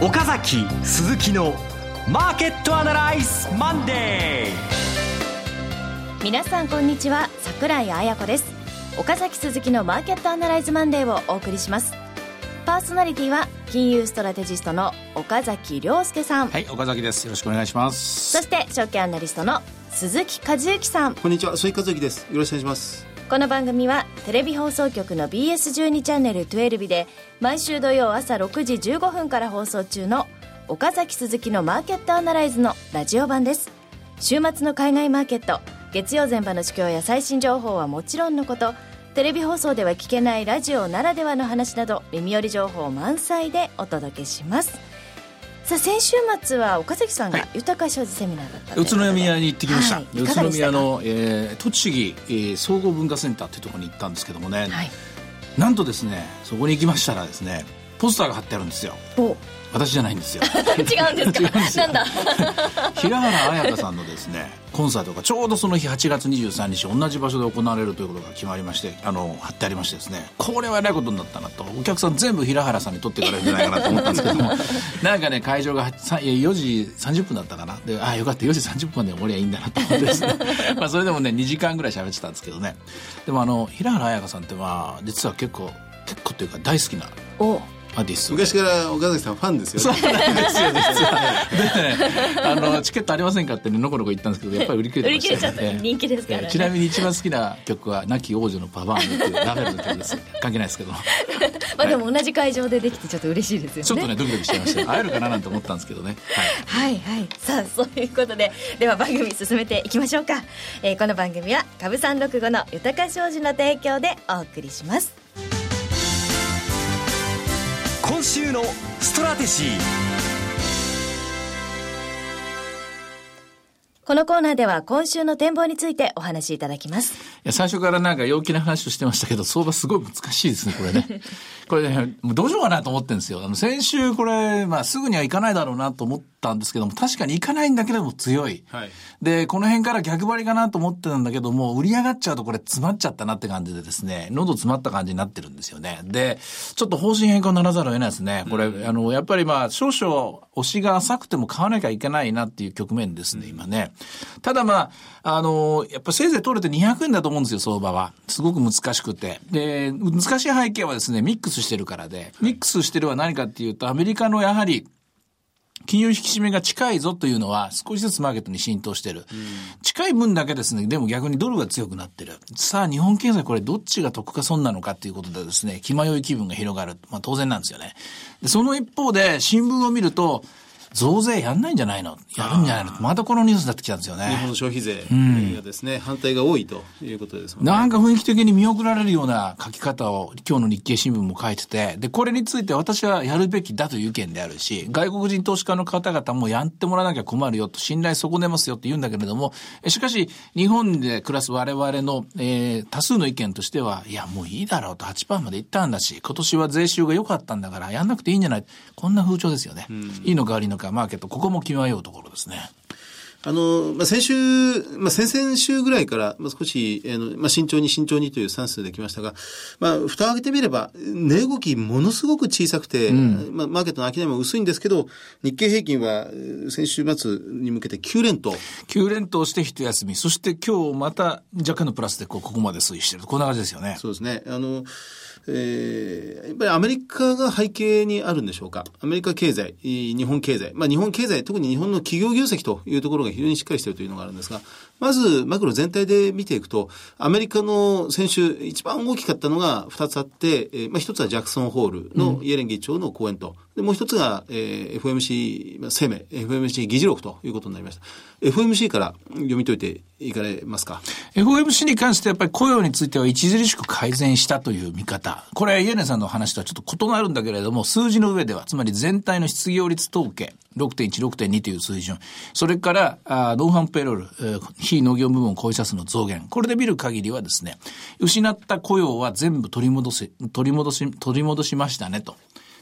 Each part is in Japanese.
岡崎鈴木のマーケットアナライズマンデー。皆さんこんにちは桜井彩子です。岡崎鈴木のマーケットアナライズマンデーをお送りします。パーソナリティは金融ストラテジストの岡崎良介さん。はい岡崎です。よろしくお願いします。そして証券アナリストの鈴木一之さん。こんにちは鈴木一之です。よろしくお願いしますこの番組はテレビ放送局の BS12 チャンネル12で毎週土曜朝6時15分から放送中の岡崎鈴木のマーケットアナライズのラジオ版です。週末の海外マーケット月曜前場の市況や最新情報はもちろんのことテレビ放送では聞けないラジオならではの話など耳寄り情報満載でお届けします。さあ先週末は岡崎さんが豊か商事セミナーだった、はい、宇都宮に行ってきました、はい、宇都宮の、えー、栃木、えー、総合文化センターっていうところに行ったんですけどもね、はい、なんとですねそこに行きましたらですねポスターが貼ってあるんですよ。私じゃないんですよ。違うんですか？なんだ？平原綾香さんのですねコンサートがちょうどその日8月23日同じ場所で行われるということが決まりましてあの貼ってありましてですね。これはえらいことになったなと。お客さん全部平原さんに取っていかれるんじゃないかなと思ったんですけども。なんかね会場が4時30分だったかな。でああよかった。4時30分まで終わりゃいいんだなと思ってです。ねまあそれでもね2時間ぐらい喋ってたんですけどね。でもあの平原綾香さんってまあ実は結構結構というか大好きなおアーティスト昔から岡崎さんファンですよ、ね、そう。なんですよ実はでね。あのチケットありませんかってのこのこ言ったんですけどやっぱり売り切れてました、ね、人気ですから、ね、ちなみに一番好きな曲は亡き王女のパワーンっていうラベルの曲です。関係ないですけど。まあでも同じ会場でできてちょっと嬉しいですよね。ちょっとねドキドキしちゃいました。会えるかななんて思ったんですけどね。はい、はい、はい、さあそういうことででは番組進めていきましょうか、えー、この番組は株三六五の豊か商事の提供でお送りします今週のストラテジーこのコーナーでは今週の展望についてお話しいただきます。いや、最初からなんか陽気な話をしてましたけど、相場すごい難しいですね、これね。これね、もうどうしようかなと思ってるんですよ。あの、先週これ、まあすぐにはいかないだろうなと思ったんですけども、確かにいかないんだけども強い。はい、で、この辺から逆張りかなと思ってたんだけども、売り上がっちゃうとこれ詰まっちゃったなって感じでですね、喉詰まった感じになってるんですよね。で、ちょっと方針変更ならざるを得ないですね。これ、うん、あの、やっぱりまあ、少々押しが浅くても買わなきゃいけないなっていう局面ですね、今ね。ただまあ、あの、やっぱせいぜい取れて200円だと思うんですよ、相場は。すごく難しくて。で、難しい背景はですね、ミックスしてるからで、ミックスしてるは何かっていうと、アメリカのやはり、金融引き締めが近いぞというのは少しずつマーケットに浸透してる。うん、近い分だけですね、でも逆にドルが強くなってる。さあ日本経済これどっちが得か損なのかということでですね、気迷い気分が広がる。まあ当然なんですよね。でその一方で新聞を見ると、増税やんないんじゃないの？やるんじゃないの？またこのニュースになってきたんですよね。日本の消費税がですね、うん、反対が多いということですもんね。なんか雰囲気的に見送られるような書き方を今日の日経新聞も書いてて、で、これについて私はやるべきだという意見であるし、外国人投資家の方々もやってもらわなきゃ困るよと、信頼損ねますよって言うんだけれども、しかし、日本で暮らす我々の、えー、多数の意見としては、いや、もういいだろうと8%までいったんだし、今年は税収が良かったんだからやんなくていいんじゃない？こんな風潮ですよね。うん、いいのか悪いのか、マーケット、ここも極めようところですね。あの、まあ、先週、まあ、先々週ぐらいから、まあ、少し、あの、まあ、慎重に慎重にというスタンスできましたが、まあ、蓋を開けてみれば、値動きものすごく小さくて、うん、まあ、マーケットの商いも薄いんですけど、日経平均は先週末に向けて9連投。9連投して一休み。そして今日また若干のプラスでこうここまで推移してる。こんな感じですよね。そうですね。あの、えー、やっぱりアメリカが背景にあるんでしょうか。アメリカ経済、日本経済。まあ日本経済、特に日本の企業業績というところが非常にしっかりしているというのがあるんですが、まずマクロ全体で見ていくと、アメリカの先週一番大きかったのが2つあって、えー、まあ一つはジャクソンホールのイエレン議長の講演と、で、もう一つが、えー、FMC 生命、FMC 議事録ということになりました。FMC から読み解いていかれますか ?FMC に関してやっぱり雇用については著しく改善したという見方。これはイエレンさんの話とはちょっと異なるんだけれども、数字の上では、つまり全体の失業率統計、6.1、6.2という水準。それから、あノンハンペロール、えー、非農業部門雇用者数の増減。これで見る限りはですね、失った雇用は全部取り戻し、取り戻し、取り戻しましたねと。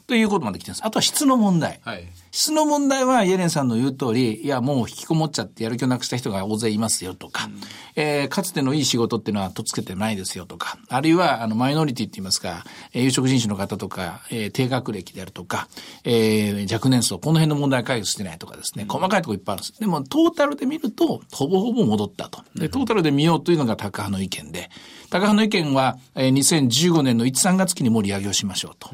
ということまで来てるんです。あとは質の問題。はい。質の問題はイエレンさんの言う通り、いや、もう引きこもっちゃってやる気をなくした人が大勢いますよとか、えーかつてのいい仕事っていうのはとっつけてないですよとか、あるいは、あの、マイノリティって言いますか、えー有色人種の方とか、えー低学歴であるとか、えー若年層、この辺の問題解決してないとかですね、細かいところいっぱいあるんです。でも、トータルで見ると、ほぼほぼ戻ったと。で、トータルで見ようというのが高派の意見で、高派の意見は、えー2015年の1、3月期にもう利上げをしましょうと。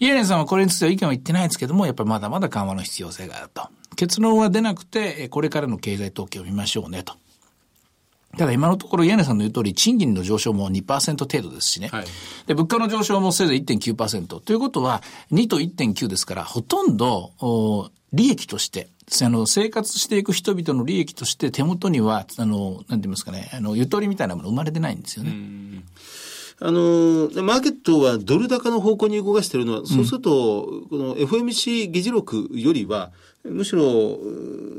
イエレンさんはこれについては意見は言ってないんですけども、やっぱりまだまだ緩和の必要性があると。結論は出なくて、えーこれからの経済統計を見ましょうねと。ただ今のところ、イエネさんの言う通り、賃金の上昇も2%程度ですしね。はいで、物価の上昇もせいぜい1.9%。ということは、2と1.9ですから、ほとんど、お利益として、あの、生活していく人々の利益として手元には、あの、なんて言いますかね、あの、ゆとりみたいなもの生まれてないんですよね。あの、マーケットはドル高の方向に動かしているのは、そうすると、この FMC 議事録よりは、むしろ、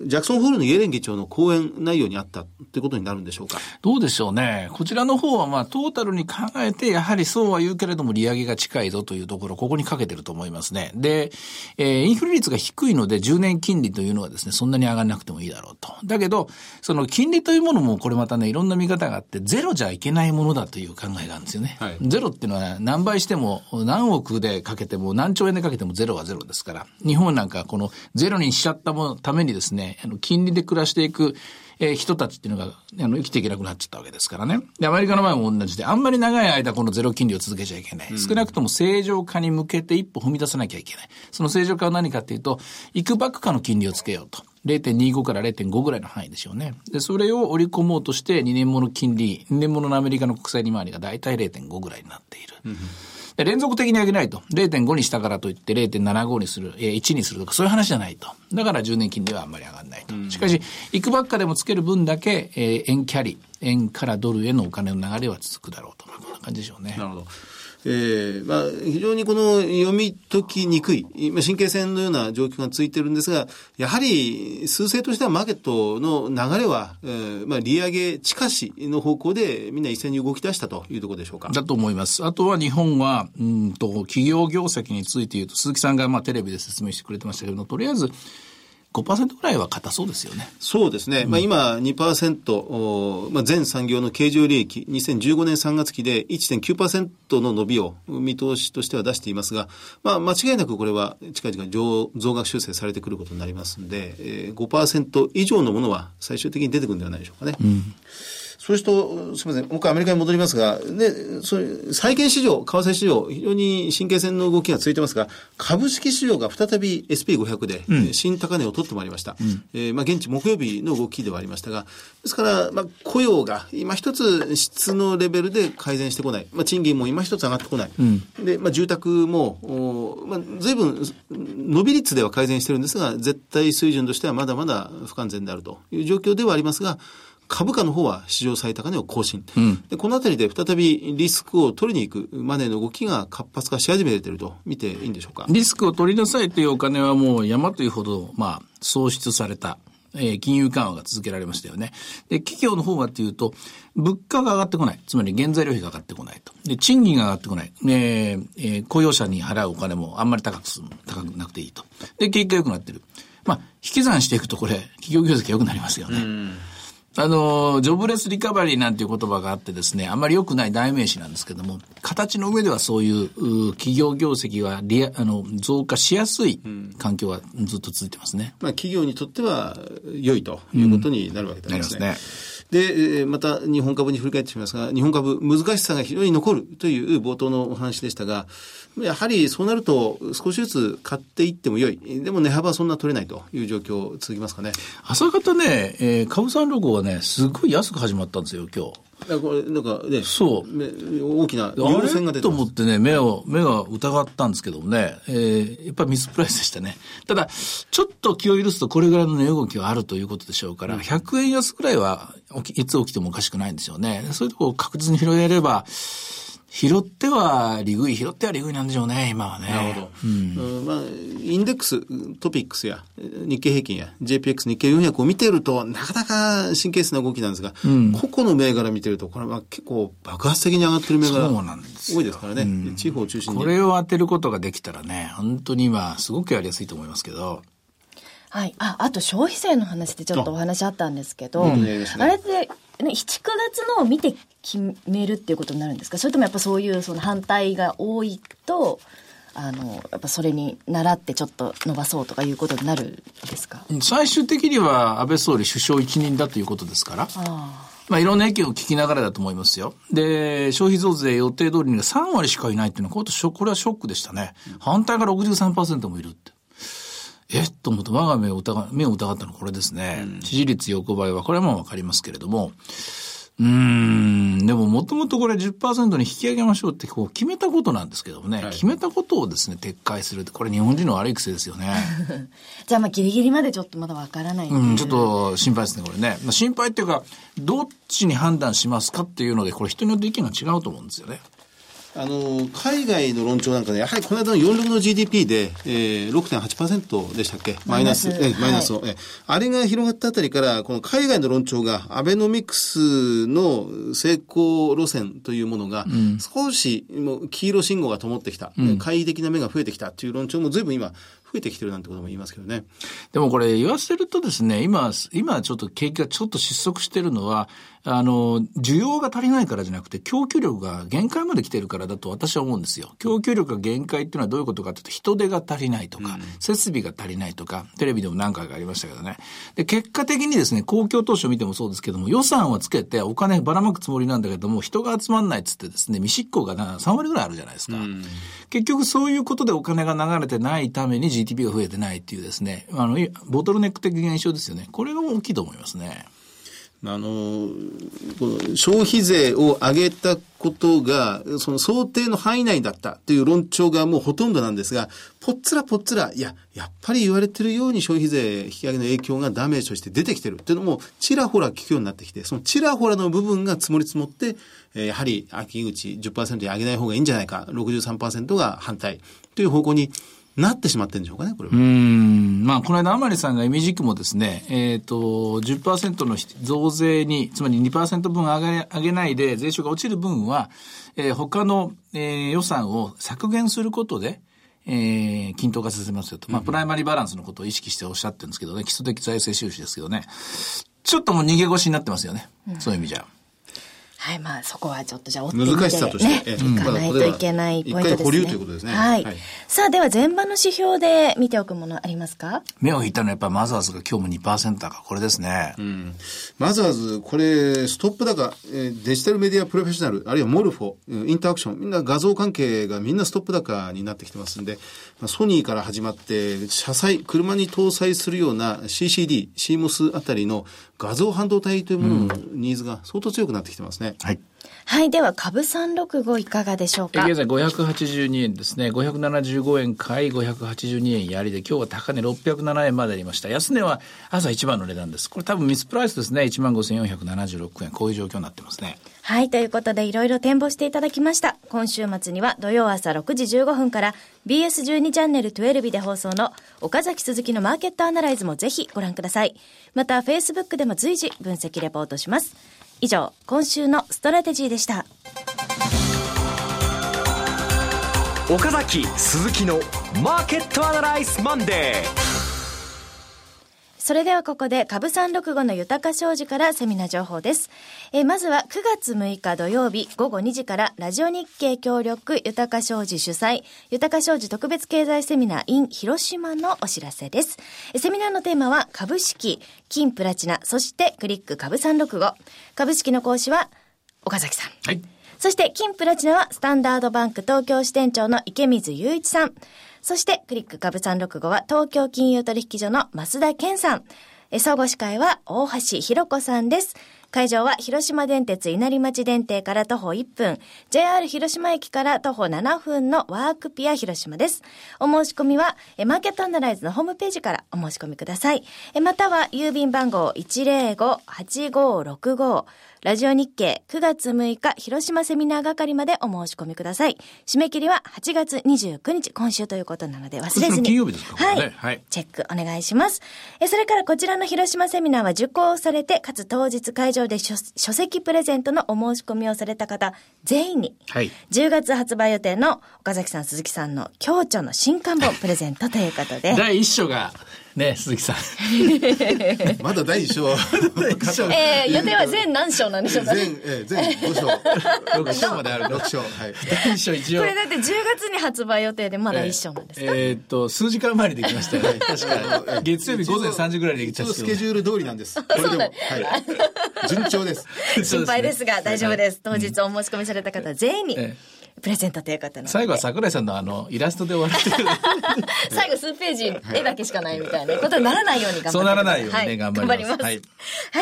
ジャクソンホールのイエレン議長の講演内容にあったってことになるんでしょうか？どうでしょうね。こちらの方は、まあ、トータルに考えて、やはりそうは言うけれども、利上げが近いぞというところ、ここにかけてると思いますね。で、えーインフレ率が低いので、10年金利というのはですね、そんなに上がらなくてもいいだろうと。だけど、その金利というものも、これまたね、いろんな見方があって、ゼロじゃいけないものだという考えがあるんですよね。はいゼロっていうのは、何倍しても、何億でかけても、何兆円でかけてもゼロはゼロですから、日本なんかこのゼロにしちゃったものためにですね、あの金利で暮らしていく、えー人たちっていうのが、あの、生きていけなくなっちゃったわけですからね。で、アメリカの場合も同じで、あんまり長い間このゼロ金利を続けちゃいけない。少なくとも正常化に向けて一歩踏み出さなきゃいけない。その正常化は何かっていうと、いくばくかの金利をつけようと。0.25から0.5ぐらいの範囲でしょうね。で、それを織り込もうとして、2年もの金利、2年もののアメリカの国債利回りが大体0.5ぐらいになっている。で連続的に上げないと。0.5にしたからといって0.75にする、えー1にするとかそういう話じゃないと。だから10年金利はあんまり上がらないと。しかし、いくばっかでもつける分だけ、えー円キャリ、円からドルへのお金の流れは続くだろうと。まあこんな感じでしょうね。なるほど。えーまあ、非常にこの読み解きにくい、まあ神経線のような状況がついてるんですが、やはり数勢としてはマーケットの流れは、えーまあ、利上げ近しの方向でみんな一斉に動き出したというところでしょうか。だと思います。あとは日本は、うんと、企業業績について言うと、鈴木さんがまあテレビで説明してくれてましたけども、とりあえず5%ぐらいは硬そうですよね。そうですね。まあ今2%、おまあ全産業の経常利益、2015年3月期で1.9%の伸びを見通しとしては出していますが、まあ間違いなくこれは近々増増額修正されてくることになりますので、えー、5%以上のものは最終的に出てくるんではないでしょうかね。そうすると、すみません、もう一回アメリカに戻りますが、ね、そういう債券市場、為替市場、非常に神経線の動きが続いてますが、株式市場が再び SP500 で、えー新高値を取ってまいりました。えーまあ、現地木曜日の動きではありましたが、ですから、まあ、雇用が今一つ質のレベルで改善してこない。まあ、賃金も今一つ上がってこない。で、まあ、住宅も、おまあ、随分、伸び率では改善してるんですが、絶対水準としてはまだまだ不完全であるという状況ではありますが、株価の方は史上最高値を更新。でこのあたりで再びリスクを取りに行くマネーの動きが活発化し始めていると見ていいんでしょうか？リスクを取りなさいというお金はもう山というほど、まあ、創出された。えー金融緩和が続けられましたよね。で、企業の方はというと、物価が上がってこない。つまり原材料費が上がってこないと。で、賃金が上がってこない。えーえー雇用者に払うお金もあんまり高くする、高くなくていいと。で、景気が良くなってる。まあ、引き算していくとこれ、企業業績が良くなりますよね。あの、ジョブレスリカバリーなんていう言葉があってですね、あまり良くない代名詞なんですけども、形の上ではそういうう企業業績がリアあの増加しやすい環境はずっと続いてますね。まあ、企業にとっては良いということになるわけですね。なりますで、また日本株に振り返ってしまいますが、日本株難しさが非常に残るという冒頭のお話でしたが、やはりそうなると少しずつ買っていっても良い。でも値幅はそんな取れないという状況続きますかね。朝方ね、えー、株三六はね、すごい安く始まったんですよ、今日。これ、なんかね、そうめ大きなあ陽線が出てれと。思ってね、目を、目が疑ったんですけどもね、えー、やっぱりミスプライスでしたね。ただ、ちょっと気を許すとこれぐらいの値動きはあるということでしょうから、100円安ぐらいはいつ起きてもおかしくないんですよね。そういうところを確実に拾えれば、拾っては利食い、拾っては利食いなんでしょうね、今はね。なるほど。うん、まあ、インデックス、トピックスや、日経平均や、JPX 日経400を見てると、なかなか神経質な動きなんですが、個々の銘柄見てると、これは結構爆発的に上がってる銘柄多いですからね。地方を中心に。これを当てることができたらね、本当に今、すごくやりやすいと思いますけど。はい。あ、あと消費税の話でちょっとお話あったんですけど、あ,、うんやりましたねれって、ね、7、9月のを見て決めるっていうことになるんですか？それともやっぱそういうその反対が多いと、あの、やっぱそれに習ってちょっと伸ばそうとかいうことになるんですか？最終的には安倍総理首相一任だということですから。あまあ、いろんな意見を聞きながらだと思いますよ。で、消費増税予定通りに3割しかいないっていうのは、これはショックでしたね。反対が63%もいるって。え？っと思うと、我が目を疑う、目を疑ったのはこれですね。支持率横ばいは、これはもうわかりますけれども、うーん、でももともとこれ10%に引き上げましょうってこう決めたことなんですけどもね、決めたことをですね、撤回するって、これ日本人の悪い癖ですよね。あ。じゃあまあギリギリまでちょっとまだわからないっていううん、ちょっと心配ですね、これね。まあ心配っていうか、どっちに判断しますかっていうので、これ人によって意見が違うと思うんですよね。あの、海外の論調なんかで、やはりこの間の46の GDP で、えー、6.8%でしたっけ？マイナス、えマイナスを、えあれが広がったあたりから、この海外の論調が、アベノミクスの成功路線というものが、少し、もう黄色信号が灯ってきた、懐疑的な目が増えてきたという論調も随分今、増えてきてるなんてことも言いますけどね。でもこれ言わせるとですね、今、今ちょっと景気がちょっと失速してるのは、あの、需要が足りないからじゃなくて、供給力が限界まで来てるからだと私は思うんですよ。供給力が限界っていうのはどういうことかというと、人手が足りないとか、設備が足りないとか、テレビでも何回かありましたけどね。で、結果的にですね、公共投資を見てもそうですけども、予算はつけてお金ばらまくつもりなんだけども、人が集まんないっつってですね、未執行がな3割ぐらいあるじゃないですか。結局そういうことでお金が流れてないために GDP が増えてないっていうですね、あの、ボトルネック的現象ですよね。これが大きいと思いますね。あの、この消費税を上げたことが、その想定の範囲内だったという論調がもうほとんどなんですが、ぽっつらぽっつら、いや、やっぱり言われてるように消費税引き上げの影響がダメージとして出てきてる。っていうのも、ちらほら聞くようになってきて、そのちらほらの部分が積もり積もって、やはり秋口10%に上げない方がいいんじゃないか、63%が反対。という方向になってしまってるんでしょうかね、これは。うん。まあ、この間、甘利さんが意味軸もですね、えっ、と、10%の増税に、つまり2%分上げ、上げないで、税収が落ちる分は、えー他の、えー予算を削減することで、えー均等化させますよと。まあ、プライマリーバランスのことを意識しておっしゃってるんですけどね、基礎的財政収支ですけどね。ちょっともう逃げ腰になってますよね。そういう意味じゃ。はい、まあそこはちょっとじゃあ追ってみて難しさとしていかないといけないポイントですね。一回保留ということですねはい。はいさあ、では前場の指標で見ておくものありますか？目を引いたのはやっぱマザーズが今日も2%高。これですね。まずまず、これ、ストップ高、えーデジタルメディアプロフェッショナル、あるいはモルフォ、うんインターアクション、みんな画像関係がみんなストップ高になってきてますんで、まあソニーから始まって、車載、車に搭載するような CCD、CMOS あたりの画像半導体というもののニーズが相当強くなってきてますね。はい。はい、では株365いかがでしょうか？え現在582円ですね。575円買い、582円やりで、今日は高値607円までありました。安値は朝一番の値段です。これ多分ミスプライスですね。15,476円。こういう状況になってますね。はい、ということでいろいろ展望していただきました。今週末には土曜朝6時15分から BS12 チャンネル12で放送の岡崎鈴木のマーケットアナライズもぜひご覧ください。また Facebook でも随時分析レポートします。以上、今週のストラテジーでした。岡崎鈴木のマーケットアナライズマンデーそれではここで株365の豊商事からセミナー情報です。えーまずは9月6日土曜日午後2時からラジオ NIKKEI 協力豊商事主催豊か商事特別経済セミナー in 広島のお知らせです。えーセミナーのテーマは株式、金プラチナ、そしてクリック株365。株式の講師は岡崎さん。はい。そして、金プラチナは、スタンダードバンク東京支店長の池水雄一さん。そして、クリック株365は、東京金融取引所の増田健さん。え総合司会は、大橋弘子さんです。会場は、広島電鉄稲荷町電停から徒歩1分、JR 広島駅から徒歩7分のワークピア広島です。お申し込みは、えマーケットアナライズのホームページからお申し込みください。えまたは、郵便番号105-8565、ラジオ日経9月6日広島セミナー係までお申し込みください。締め切りは8月29日、今週ということなので忘れずに。金曜日ですか？はい。はいチェックお願いします。え、それからこちらの広島セミナーは受講されて、かつ当日会場で書書籍プレゼントのお申し込みをされた方、全員に、はい10月発売予定の岡崎さん、鈴木さんの共著の新刊本プレゼントということで。第一章が、ね、鈴木さん。まだ第一章は。えー、予定は全何章なんでしょうか？ね。全、えー、全5章。6章まである。6章。はい。第一章一応こ。れだって10月に発売予定でまだ一章なんですか、えーっと、数時間前にできましたよね。確か。月曜日午前3時ぐらいにできたんですけど一応スケジュール通りなんです。これでも。はい。順調です。心配ですが大丈夫です。当日お申し込みされた方全員にえプレゼントということ。最後は桜井さんのあの、イラストで終わる。最後数ページ絵だけしかないみたいなことにならないように頑張。そうならないようにねはい頑張ります頑張ります。はは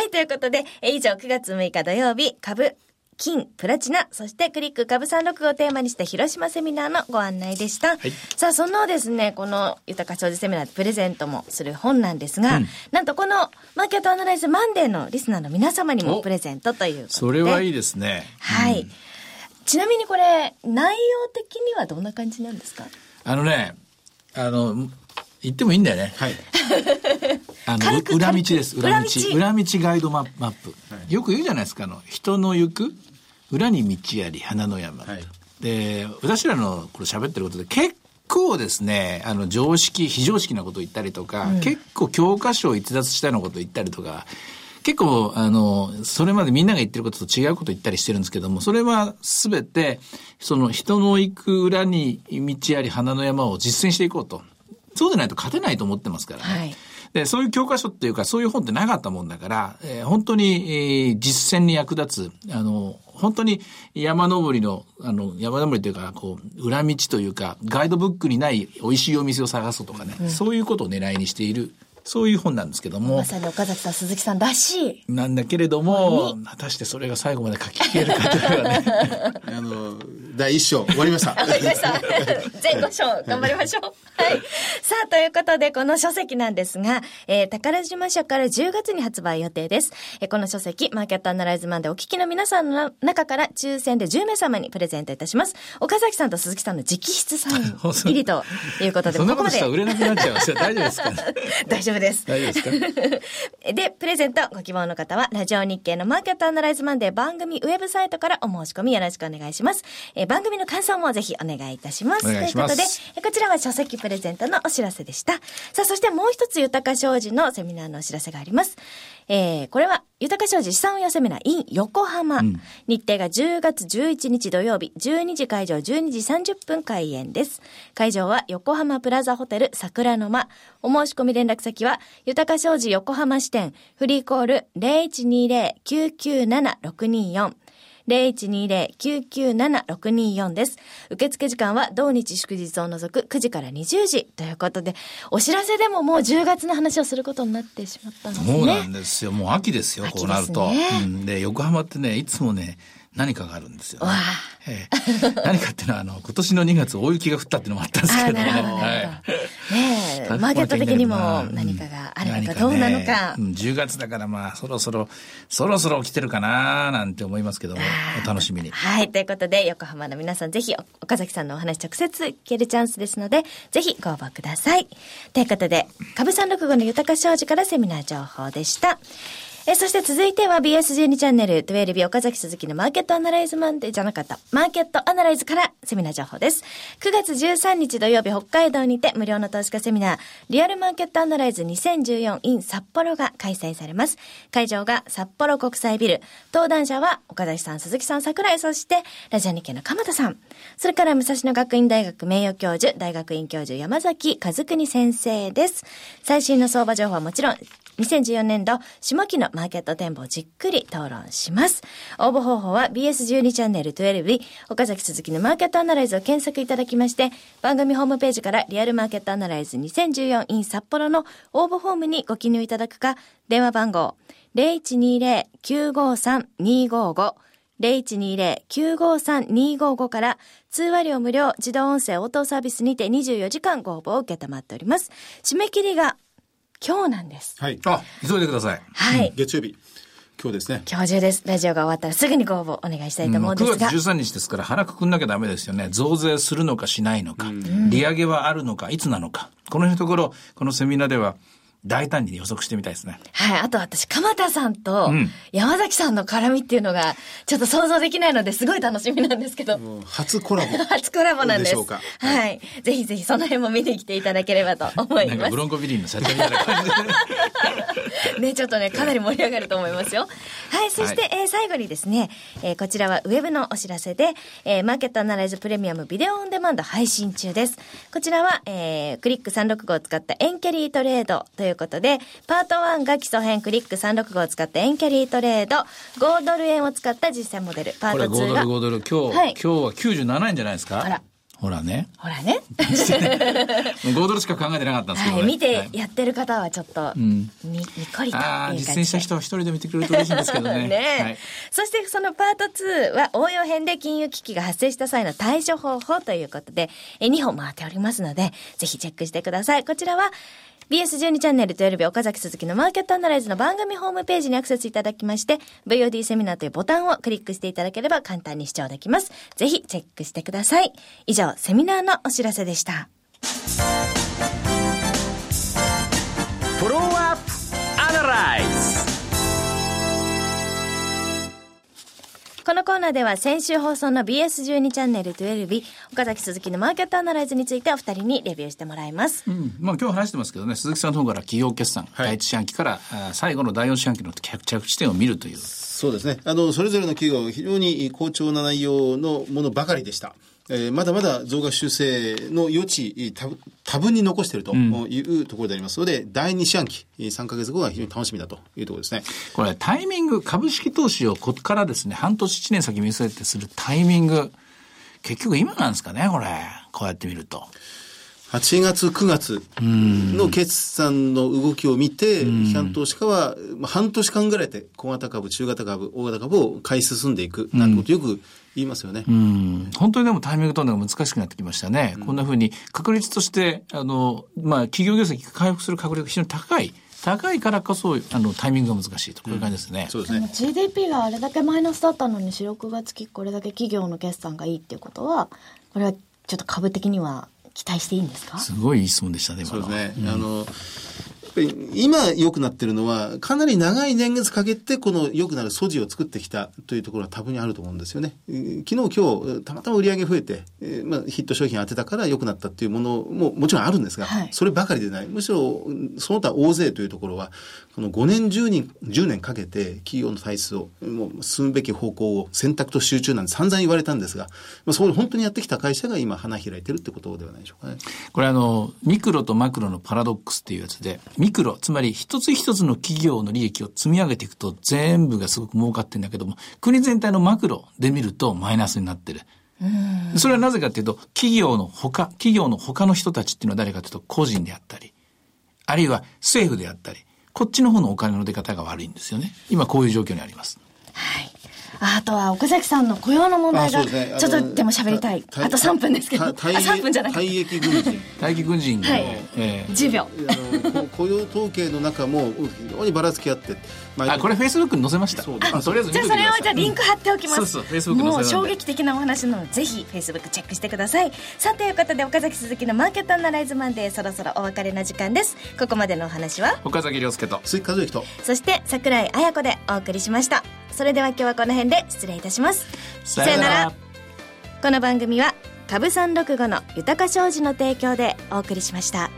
いい。ということで、え以上9月6日土曜日、株、金、プラチナ、そしてクリック株365をテーマにした広島セミナーのご案内でした。さあ、そのですね、この豊か商事セミナーでプレゼントもする本なんですが、なんとこのマーケットアナライズマンデーのリスナーの皆様にもおプレゼントということで。それはいいい。ですね。はい。ちなみにこれ、内容的にはどんな感じなんですか？あのね、あの、言ってもいいんだよね。はい。あの裏道です。裏道。裏道裏道ガイドママップ。よく言うじゃないですか。あの、人の行く、裏に道あり、花の山。はいで、私らのこれ喋ってることで結構ですね、あの、常識、非常識なことを言ったりとか、結構教科書を逸脱したようなことを言ったりとか、結構、あの、それまでみんなが言ってることと違うことを言ったりしてるんですけども、それはすべて、その人の行く裏に道あり花の山を実践していこうと。そうでないと勝てないと思ってますからね。はいで、そういう教科書っていうか、そういう本ってなかったもんだから、えー本当に、えー実践に役立つ、あの、本当に山登りの、あの、山登りというか、こう、裏道というか、ガイドブックにない美味しいお店を探そうとかね、そういうことを狙いにしている、そういう本なんですけどもま、さに岡崎さん、鈴木さんらしい。なんだけれども、果たしてそれが最後まで書き消えるかというのはね、あの、第一章終わりました。わかりました。前後章、頑張りましょう。はい。さあ、ということで、この書籍なんですが、えー、宝島社から10月に発売予定です。えーこの書籍、マーケットアナライズマンでお聞きの皆さんの中から抽選で10名様にプレゼントいたします。岡崎さんと鈴木さんの直筆サイン 入りということで、そんなここまでことしたら売れなくなっちゃいますよ。大丈夫ですか大丈夫です。大丈夫ですか？で、プレゼントご希望の方は、ラジオ日経のマーケットアナライズマンデー番組ウェブサイトからお申し込みよろしくお願いします。えー番組の感想もぜひお願いいたします。ますということで、えこちらは書籍プレゼントのお知らせでした。さあ、そしてもう一つ豊か商事のセミナーのお知らせがあります。えー、これは、豊か商事資産運用セミナー in 横浜。日程が10月11日土曜日、12時会場、12時30分開演です。会場は横浜プラザホテル桜の間。お申し込み連絡先は、豊か商事横浜支店、フリーコール0120-997-624。0120-997-624です。受付時間は同日祝日を除く9時から20時ということで、お知らせでももう10月の話をすることになってしまったんですね。そうなんですよ。もう秋ですよ、秋こうなると。うんで、横浜ってね、いつもね、何かがあるんですよ、ね。ええ何かっていうのは、あの、今年の2月大雪が降ったっていうのもあったんですけどね。ねえ、マーケット的にも何かがあるのかどうなのか。うん、10月だからまあ、そろそろ、そろそろ来てるかななんて思いますけども、お楽しみに。はい。ということで、横浜の皆さん、ぜひ、岡崎さんのお話直接聞けるチャンスですので、ぜひご応募ください。ということで、株365の豊か商事からセミナー情報でした。え、そして続いては BS12 チャンネル12岡崎鈴木のマーケットアナライズマンデーじゃなかった。マーケットアナライズからセミナー情報です。9月13日土曜日北海道にて無料の投資家セミナー、リアルマーケットアナライズ 2014in 札幌が開催されます。会場が札幌国際ビル。登壇者は岡崎さん、鈴木さん、桜井、そしてラジオ日経の鎌田さん。それから武蔵野学院大学名誉教授、大学院教授山崎和邦先生です。最新の相場情報はもちろん、2014年度下期のマーケット展望をじっくり討論します。応募方法は BS12 チャンネル12日岡崎鈴木のマーケットアナライズを検索いただきまして、番組ホームページからリアルマーケットアナライズ 2014in 札幌の応募フォームにご記入いただくか、電話番号0120-953-255 0120-953-255から通話料無料自動音声応答サービスにて24時間ご応募を受けたまっております。締め切りが今日なんです。はい。あ、急いでください。はい。月曜日。今日ですね。今日中です。ラジオが終わったらすぐにご応募お願いしたいと思うんです9が。月13日ですから腹くくんなきゃダメですよね。増税するのかしないのか、利上げはあるのか、いつなのか。この辺のところ、このセミナーでは大胆に予測してみたいですね。はい。あと私、鎌田さんとん山崎さんの絡みっていうのが、ちょっと想像できないのですごい楽しみなんですけど。初コラボ。初コラボなんです。でしょうかはい。ぜひぜひその辺も見に来ていただければと思いますなんかブ。ロンコビリーの社長みたいな感じで。ね、ちょっとね、かなり盛り上がると思いますよ。はい、そして、えー最後にですね、えーこちらはウェブのお知らせで、えーマーケットアナライズプレミアムビデオオンデマンド配信中です。こちらは、えークリック365を使ったエンキャリートレードということで、パート1が基礎編クリック365を使ったエンキャリートレード、5ドル円を使った実践モデル、パートこれ5ド2ルが。5ドル。今日、はい今日は97円じゃないですか？あら。ほらね。ほらね。もう5ドルしか考えてなかったんですけど、ね。はい、見てはいやってる方はちょっと、んに、にっこりというああ。実践した人は一人で見てくれると嬉しいんですけどね。ねえはいそしてそのパート2は応用編で金融危機が発生した際の対処方法ということで、え2本回っておりますので、ぜひチェックしてください。こちらは BS12 チャンネル土曜日岡崎鈴木のマーケットアナライズの番組ホームページにアクセスいただきまして、VOD セミナーというボタンをクリックしていただければ簡単に視聴できます。ぜひチェックしてください。以上、セミナーのお知らせでした。フォローアップアナライズこのコーナーでは先週放送の BS12 チャンネル12日、岡崎鈴木のマーケットアナライズについてお二人にレビューしてもらいます。うんまあ今日話してますけどね、鈴木さんの方から企業決算、はい第一四半期から最後の第四四半期の着着地点を見るという。そうですね。あの、それぞれの企業、非常に好調な内容のものばかりでした。えーまだまだ増額修正の余地、多分に残しているというところでありますので、第2四半期、3ヶ月後が非常に楽しみだというところですね。これタイミング、株式投資をここからですね、半年1年先見据えてするタイミング、結局今なんですかね、これ。こうやって見ると。8月、9月の決算の動きを見て、機関投資家はまあ半年間ぐらいで小型株、中型株、大型株を買い進んでいくなんてことよく言いますよね。うん本当にでもタイミング取るのが難しくなってきましたね。こんな風に確率として、あの、まあ、企業業績が回復する確率が非常に高い。高いからこそ、あの、タイミングが難しいと。こういう感じですね。そうですね。GDP があれだけマイナスだったのに4、6月期これだけ企業の決算がいいっていうことは、これはちょっと株的には期待していいんですか？すごいいい質問でしたね、そうですね。あの、やっぱり今良くなってるのは、かなり長い年月かけて、この良くなる素地を作ってきたというところは多分にあると思うんですよね。えー昨日、今日、たまたま売り上げ増えて、えーまあ、ヒット商品当てたから良くなったっていうものももちろんあるんですが、はいそればかりでない。むしろ、その他大勢というところは、この5年、10年、10年かけて企業の体質を、もう進むべき方向を選択と集中なんて散々言われたんですが、まあ、そこで本当にやってきた会社が今花開いてるってことではないでしょうかね。これあの、ミクロとマクロのパラドックスっていうやつで、ミクロ、つまり一つ一つの企業の利益を積み上げていくと全部がすごく儲かってるんだけども、国全体のマクロで見るとマイナスになってる。それはなぜかっていうと、企業の他、企業の他の人たちっていうのは誰かというと個人であったり、あるいは政府であったり、こっちの方のお金の出方が悪いんですよね。今こういう状況にあります。はい。ああとは岡崎さんの雇用の問題が、ねちょっとでも喋りたい。あと3分ですけど。あ、た退3分じゃなくて。退役軍人。大気軍人の、はいえー10秒。雇用統計の中も非常にばらつきあって、まあ、これフェイスブックに載せました。あとりあえず見じゃあそれをじゃあリンク貼っておきます。もう衝撃的なお話なので、ぜひ Facebook チェックしてください。さあ、ということで岡崎鈴木のマーケットアナライズマンデー、そろそろお別れの時間です。ここまでのお話は、岡崎亮介と。鈴木和之とそして桜井彩子でお送りしました。それでは今日はこの辺で失礼いたします。さよならこの番組は株三六五の豊か商事の提供でお送りしました。